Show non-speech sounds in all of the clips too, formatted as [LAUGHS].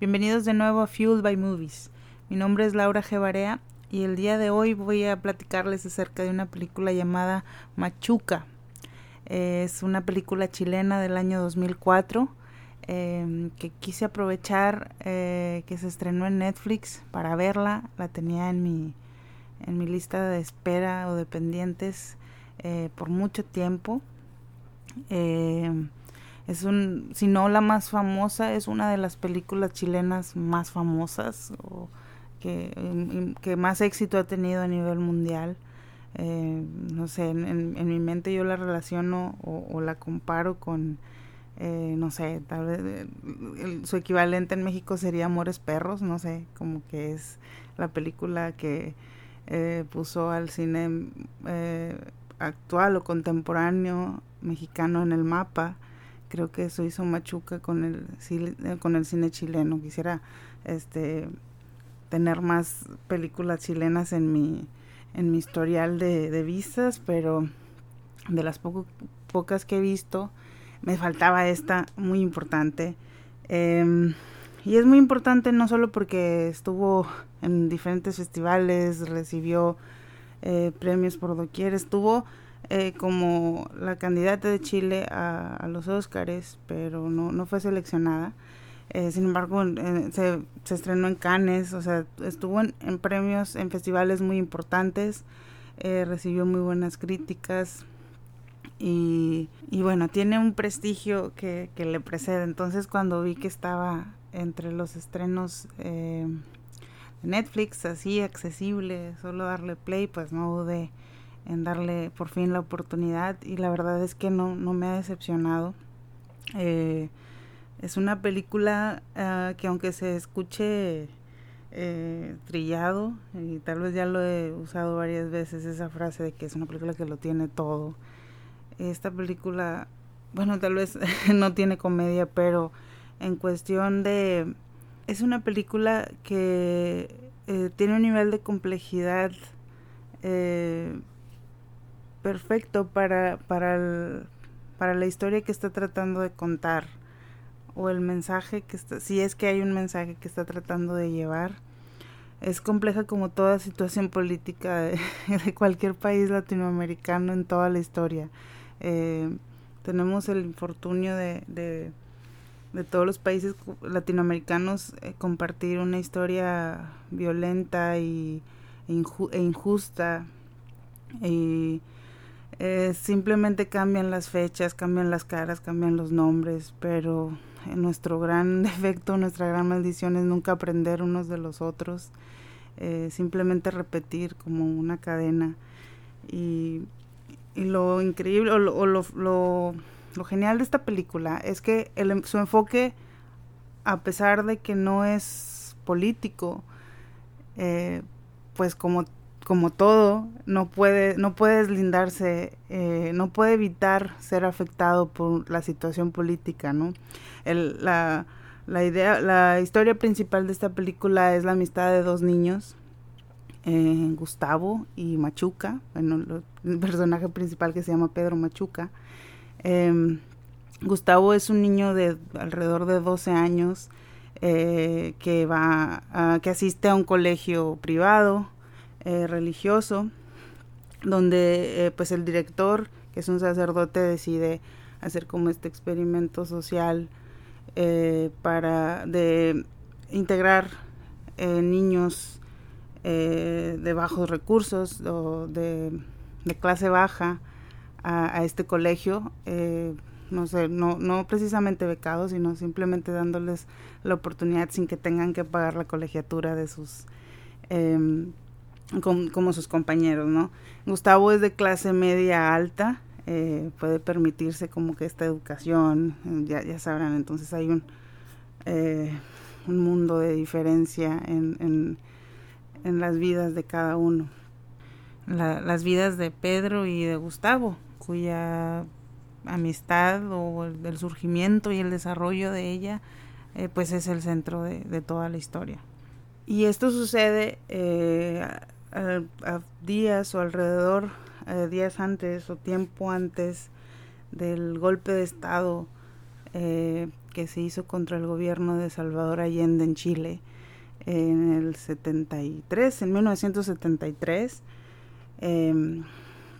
Bienvenidos de nuevo a Fueled by Movies. Mi nombre es Laura G. y el día de hoy voy a platicarles acerca de una película llamada Machuca. Es una película chilena del año 2004 em, que quise aprovechar eh, que se estrenó en Netflix para verla. La tenía en mi, en mi lista de espera o de pendientes eh, por mucho tiempo. Eh, es un, si no la más famosa, es una de las películas chilenas más famosas o que, que más éxito ha tenido a nivel mundial. Eh, no sé, en, en, mi mente yo la relaciono o, la comparo con, eh, no sé, tal vez eh, su equivalente en México sería Amores Perros, no sé, como que es la película que eh, puso al cine actual o contemporáneo mexicano en el mapa creo que eso hizo Machuca con el eh, con el cine chileno. Quisiera este tener más películas chilenas en mi en mi historial de, de vistas pero de las pocas que he visto me faltaba esta muy importante. Em, y es muy importante no solo porque estuvo en diferentes festivales recibió eh, premios por doquier estuvo eh, como la candidata de Chile a, los Óscares, pero no, no fue seleccionada. Eh, sin embargo, se, se, estrenó en Cannes, o sea, estuvo en, premios, en festivales muy importantes, eh, recibió muy buenas críticas y, y, bueno, tiene un prestigio que, que, le precede. Entonces, cuando vi que estaba entre los estrenos de Netflix, así accesible, solo darle play, pues no dudé en darle por fin la oportunidad y la verdad es que no, no me ha decepcionado. Eh, es una película uh, que aunque se escuche eh, trillado, y tal vez ya lo he usado varias veces esa frase de que es una película que lo tiene todo, esta película, bueno, tal vez [LAUGHS] no tiene comedia, pero en cuestión de... Es una película que eh, tiene un nivel de complejidad perfecto para, para, el, para la historia que está tratando de contar o el mensaje que está, si es que hay un mensaje que está tratando de llevar. Es compleja como toda situación política de, [LAUGHS] cualquier país latinoamericano en toda la historia. Eh, tenemos el infortunio de, de, de, todos los países latinoamericanos eh, compartir una historia violenta y, e, injusta. Eh, simplemente cambian las fechas, cambian las caras, cambian los nombres, pero nuestro gran [LAUGHS] defecto, nuestra gran maldición es nunca aprender unos de los otros, eh, simplemente repetir como una cadena. Y, y lo increíble o, lo, lo, lo, genial de esta película es que el, su enfoque, a pesar de que no es político, eh, pues como como todo, no puede, no puede deslindarse, eh, no puede evitar ser afectado por la situación política, ¿no? El, la, la idea, la historia principal de esta película es la amistad de dos niños, eh, Gustavo y Machuca, bueno, el personaje principal que se llama Pedro Machuca. Eh, Gustavo es un niño de alrededor de 12 años eh, que va, que asiste a un colegio privado, eh, religioso, donde eh, pues el director, que es un sacerdote, decide hacer como este experimento social eh, para de integrar niños de bajos recursos o de, clase baja a, este colegio no sé, no, no precisamente becados, sino simplemente dándoles la oportunidad sin que tengan que pagar la colegiatura de sus eh, como, sus compañeros, ¿no? Gustavo es de clase media alta, eh, puede permitirse como que esta educación, ya, ya sabrán, entonces hay un, eh, un mundo de diferencia en, en, las vidas de cada uno. La, las vidas de Pedro y de Gustavo, cuya amistad o el, surgimiento y el desarrollo de ella, eh, pues es el centro de, de, toda la historia. Y esto sucede eh, a, días o alrededor, eh, días antes o tiempo antes del golpe de Estado eh, que se hizo contra el gobierno de Salvador Allende en Chile en el 73, en 1973, em,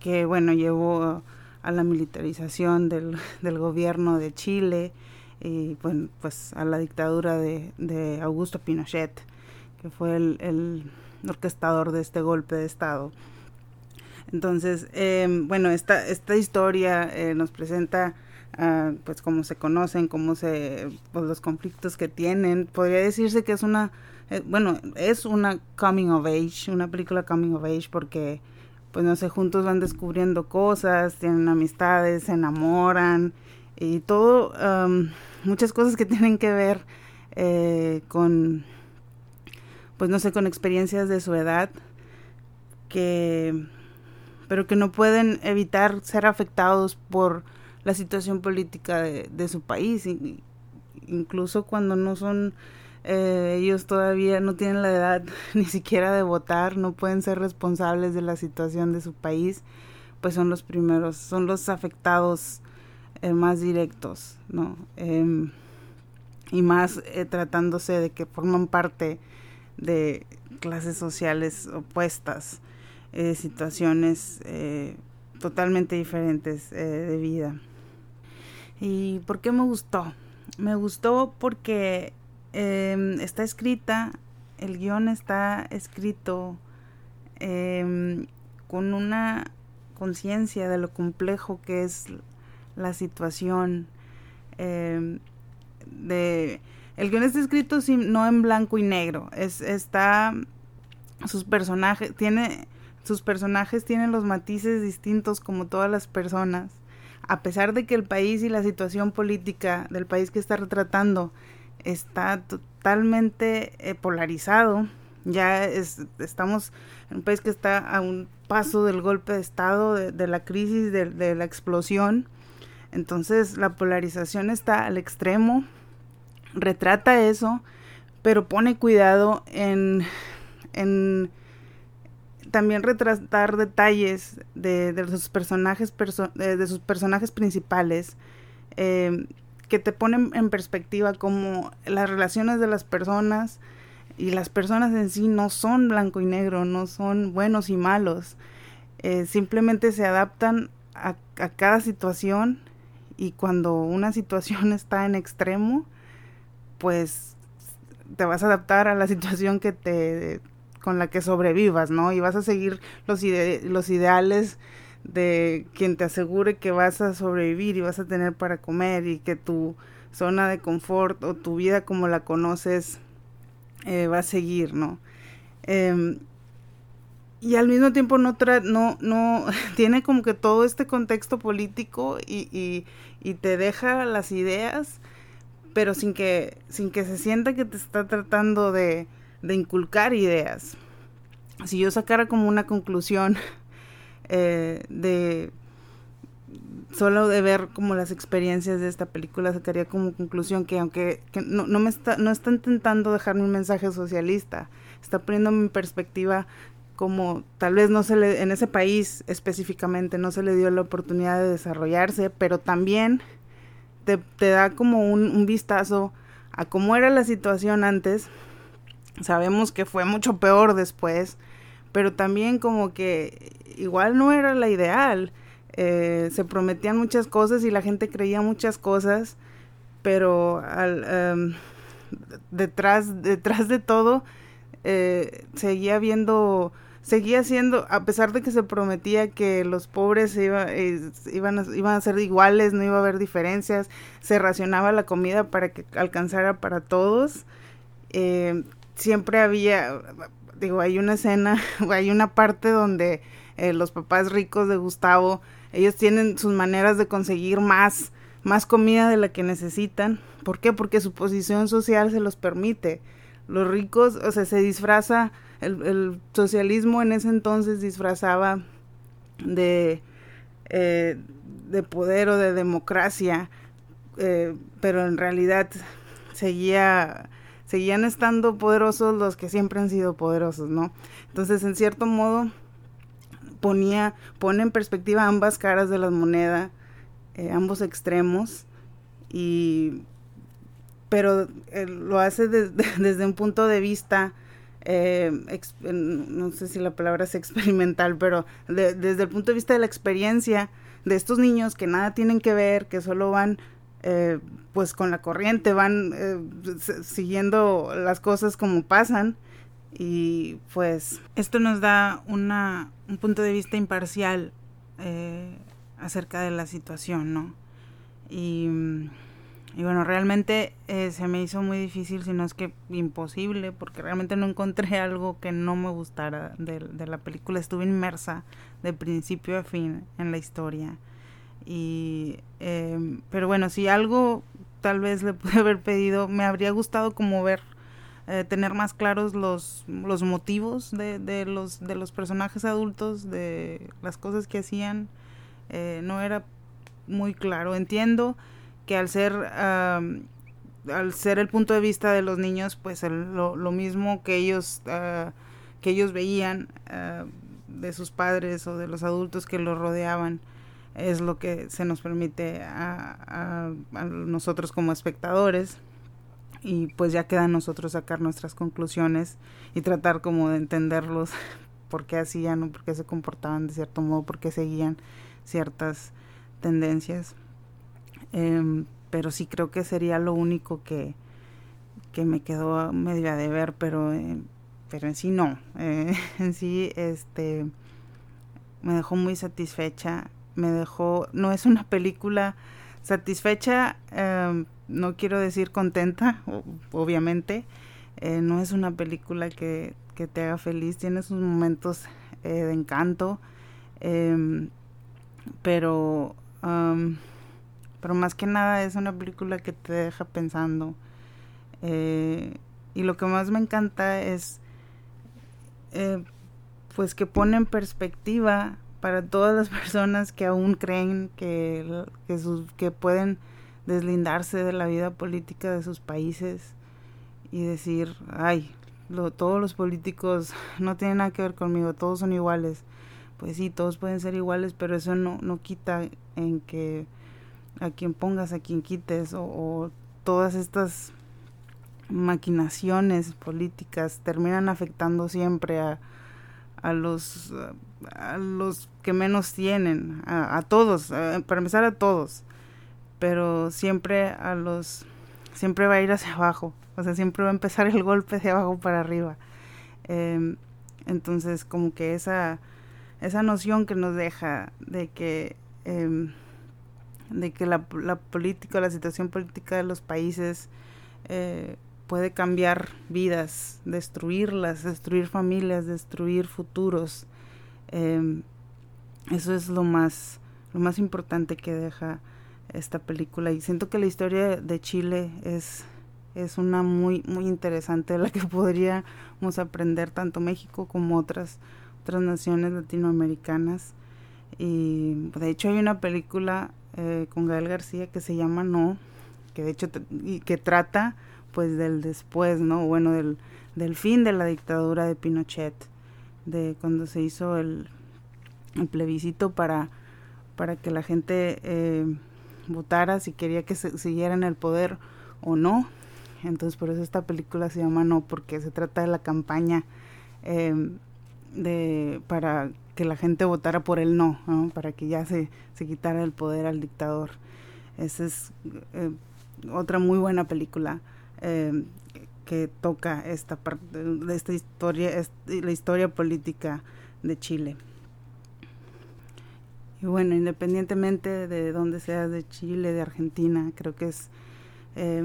que bueno, llevó a la militarización del, [LAUGHS] del gobierno de Chile y bueno, pues a la dictadura de, de Augusto Pinochet, que fue el, orquestador de este golpe de Estado. Entonces, eh, bueno, esta, esta historia eh, nos presenta uh, pues cómo se conocen, cómo se, pues los conflictos que tienen. Podría decirse que es una, eh, bueno, es una coming of age, una película coming of age porque pues no sé, juntos van descubriendo cosas, tienen amistades, se enamoran y todo, um, muchas cosas que [LAUGHS] tienen que ver eh, con, pues no sé, con experiencias de su edad, que, pero que no pueden evitar ser afectados por la situación política de, de su país, incluso cuando no son eh, ellos todavía no tienen la edad [LAUGHS] ni siquiera de votar, no pueden ser responsables de la situación de su país, pues son los primeros, son los afectados eh, más directos, ¿no? Eh, y más eh, tratándose de que forman parte de clases sociales opuestas, eh, situaciones eh, totalmente diferentes de vida. ¿Y por qué me gustó? Me gustó porque eh, está escrita, el guion está escrito eh, con una conciencia de lo complejo que es la situación. Eh, de el guion está escrito sin, no en blanco y negro, es, está sus personajes, tiene sus personajes tienen los matices distintos como todas las personas, a pesar de que el país y la situación política del país que está retratando está totalmente eh, polarizado. Ya es, estamos en un país que está a un paso del golpe de Estado, de, de la crisis, de, de, la explosión. Entonces la polarización está al extremo, retrata eso, pero pone cuidado en, en también retratar detalles de, de sus personajes perso de, de, sus personajes principales. Eh, que te ponen en perspectiva como las relaciones de las personas y las personas en sí no son blanco y negro, no son buenos y malos, eh, simplemente se adaptan a, a, cada situación y cuando una situación [LAUGHS] está en extremo, pues te vas a adaptar a la situación que te con la que sobrevivas, ¿no? Y vas a seguir los, ide los ideales de quien te asegure que vas a sobrevivir y vas a tener para comer y que tu zona de confort o tu vida como la conoces eh, va a seguir, ¿no? Eh, y al mismo tiempo no, tra no, no [LAUGHS] tiene como que todo este contexto político y, y, te deja las ideas, pero sin que, sin que se sienta que te está tratando de, de inculcar ideas. Si yo sacara como una conclusión [LAUGHS] eh, de solo de ver como las experiencias de esta película sacaría como conclusión que aunque que no, no me está no está intentando dejarme un mensaje socialista está poniendo mi perspectiva como tal vez no se le en ese país específicamente no se le dio la oportunidad de desarrollarse pero también te, da como un, vistazo a cómo era la situación antes sabemos que fue mucho peor después pero también como que igual no era la ideal. Eh, se prometían muchas cosas y la gente creía muchas cosas, pero al, um, detrás, detrás de todo eh, seguía viendo, seguía siendo, a pesar de que se prometía que los pobres iba, eh, iban, a, iban a ser iguales, no iba a haber diferencias, se racionaba la comida para que alcanzara para todos. Eh, siempre había, digo, hay una escena, [LAUGHS] hay una parte donde eh, los papás ricos de Gustavo, ellos tienen sus maneras de conseguir más, más comida de la que necesitan. ¿Por qué? Porque su posición social se los permite. Los ricos, o sea, se disfraza, el, socialismo en ese entonces disfrazaba de, eh, de poder o de democracia, eh, pero en realidad seguía seguían estando poderosos los que siempre han sido poderosos, ¿no? Entonces, en cierto modo, ponía, pone en perspectiva ambas caras de la moneda, eh, ambos extremos, y pero lo hace [LAUGHS] desde un punto de vista eh, no sé si la palabra es experimental, pero desde el punto de vista de la experiencia de estos niños que nada tienen que ver, que solo van eh, pues con la corriente, van eh, siguiendo las cosas como pasan y pues esto nos da una, un punto de vista imparcial acerca de la situación, ¿no? Y y bueno, realmente eh, se me hizo muy difícil, si no es que imposible, porque realmente no encontré [LAUGHS] algo que no me gustara de, la película. Estuve inmersa de principio a fin en la historia. Y, em, pero bueno, si algo tal vez le [LAUGHS] pude haber pedido, me habría gustado como ver, eh, tener más claros los, los motivos de, de, los, de los personajes adultos, de las cosas que hacían. Eh, no era muy claro. Entiendo que al ser al ser el punto de vista de los niños pues lo, lo, mismo que ellos ah, que ellos veían ah, de sus padres o de los adultos que los rodeaban es lo que se nos permite a, nosotros como espectadores y pues ya queda a nosotros sacar nuestras conclusiones y tratar como de entenderlos [LAUGHS] por qué hacían o por qué se comportaban de cierto modo, por qué seguían ciertas tendencias. Em, pero sí creo que sería lo único que, que me quedó medio a deber, pero, eh, pero en sí no. Eh, [LAUGHS] en sí, este, me dejó muy satisfecha. Me dejó, no es una película satisfecha, em, no quiero decir contenta, obviamente. Eh, no es una película que, que, te haga feliz, tiene sus momentos de encanto, em, pero pero más que nada es una película que te deja pensando. Eh, y lo que más me encanta es, eh, pues que pone en perspectiva para todas las [LAUGHS] personas que aún creen que, que, sus, que pueden deslindarse de la vida política de sus países y decir, ay, todos los políticos [LAUGHS] no tienen nada que ver conmigo, todos son iguales. Pues sí, todos pueden ser iguales, pero eso no, no quita en que a quien pongas, a quien quites, o, todas estas maquinaciones políticas terminan afectando siempre a, a los a los que menos tienen, a, todos, para empezar a todos, pero siempre a los siempre va a ir hacia abajo, o sea, siempre va a empezar el golpe de abajo para arriba. Em, entonces, como que esa, esa noción que nos deja de que eh, de que la, la política, la situación política de los países eh, puede cambiar vidas, destruirlas, destruir familias, destruir futuros. Em, eso es lo más, lo más importante que deja esta película. Y siento que la historia de Chile es, es una muy, muy interesante de la que [LAUGHS] podríamos aprender tanto México como otras, otras naciones latinoamericanas. Y de hecho hay una película eh, con Gael García que se llama No, que de hecho y que trata pues del después, ¿no? Bueno, del, del fin de la dictadura de Pinochet, de cuando se hizo el, el plebiscito para, para que la gente eh, votara si quería que se, siguiera en el poder o no. Entonces por eso esta película se llama No, porque se trata de la campaña eh, de para que la gente votara por el no, para que ya se, se quitara el poder al dictador. Esa es eh, otra muy buena película eh, que toca esta parte de esta historia, la historia política de Chile. Y bueno, independientemente de dónde seas, de Chile, de Argentina, creo que es eh,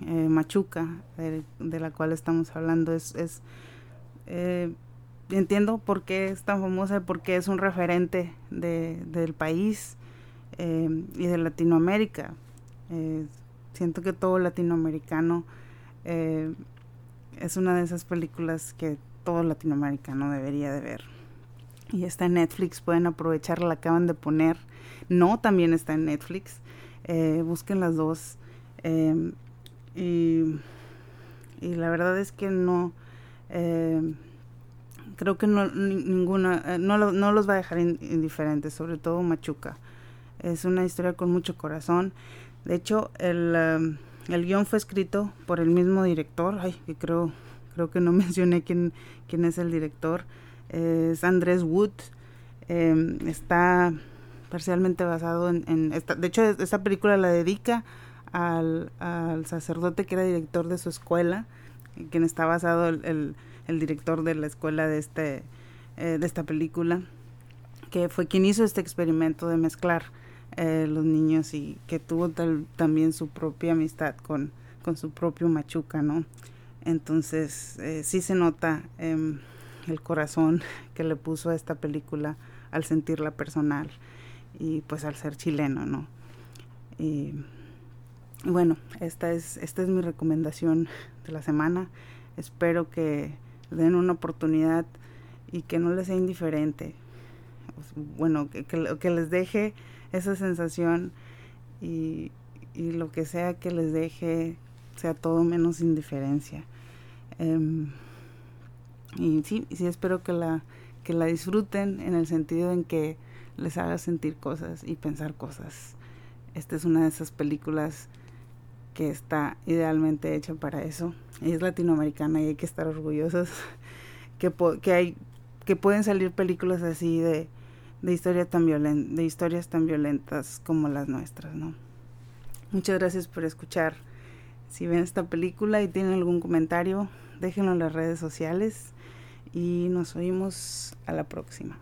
Machuca, de, la cual estamos hablando, es, es entiendo por qué es tan famosa, porque es un referente de, del país eh, y de Latinoamérica. Eh, siento que todo latinoamericano eh, es una de esas películas que todo latinoamericano debería de ver. Y está en Netflix, pueden aprovecharla, la acaban de poner. No, también está en Netflix. busquen las dos. y, y la verdad es que no creo que no, ninguna, eh, no, no los va a dejar indiferentes, sobre todo Machuca. Es una historia con mucho corazón. De hecho, el, um, el guion fue escrito por el mismo director, ay, que creo, creo que no [LAUGHS] mencioné quién, quién es el director, es Andrés Wood, em, está parcialmente basado en, esta, de hecho esta película la dedica al, al, sacerdote que era director de su escuela, en quien está basado el, el, director de la escuela de este eh, de esta película, que fue quien hizo este experimento de mezclar eh, los niños y que tuvo también su propia amistad con, con su propio machuca, ¿no? Entonces, eh, sí se nota eh, el corazón que le puso a esta película al sentirla personal y pues al ser chileno, ¿no? Y, bueno, esta es, esta es mi recomendación de la semana. Espero que den una oportunidad y que no les sea indiferente. Bueno, que, que, les deje esa sensación y, y, lo que sea que les deje sea todo menos indiferencia. Um, y sí, sí espero que la, que la disfruten en el sentido en que les haga sentir cosas y pensar cosas. Esta es una de esas películas que está idealmente hecha para eso. Es latinoamericana y hay que estar orgullosos [LAUGHS] que, que hay que pueden salir películas así de de, historia tan violen de historias tan violentas como las nuestras, ¿no? Muchas gracias por escuchar. Si ven esta película y tienen algún comentario, déjenlo en las redes sociales y nos oímos a la próxima.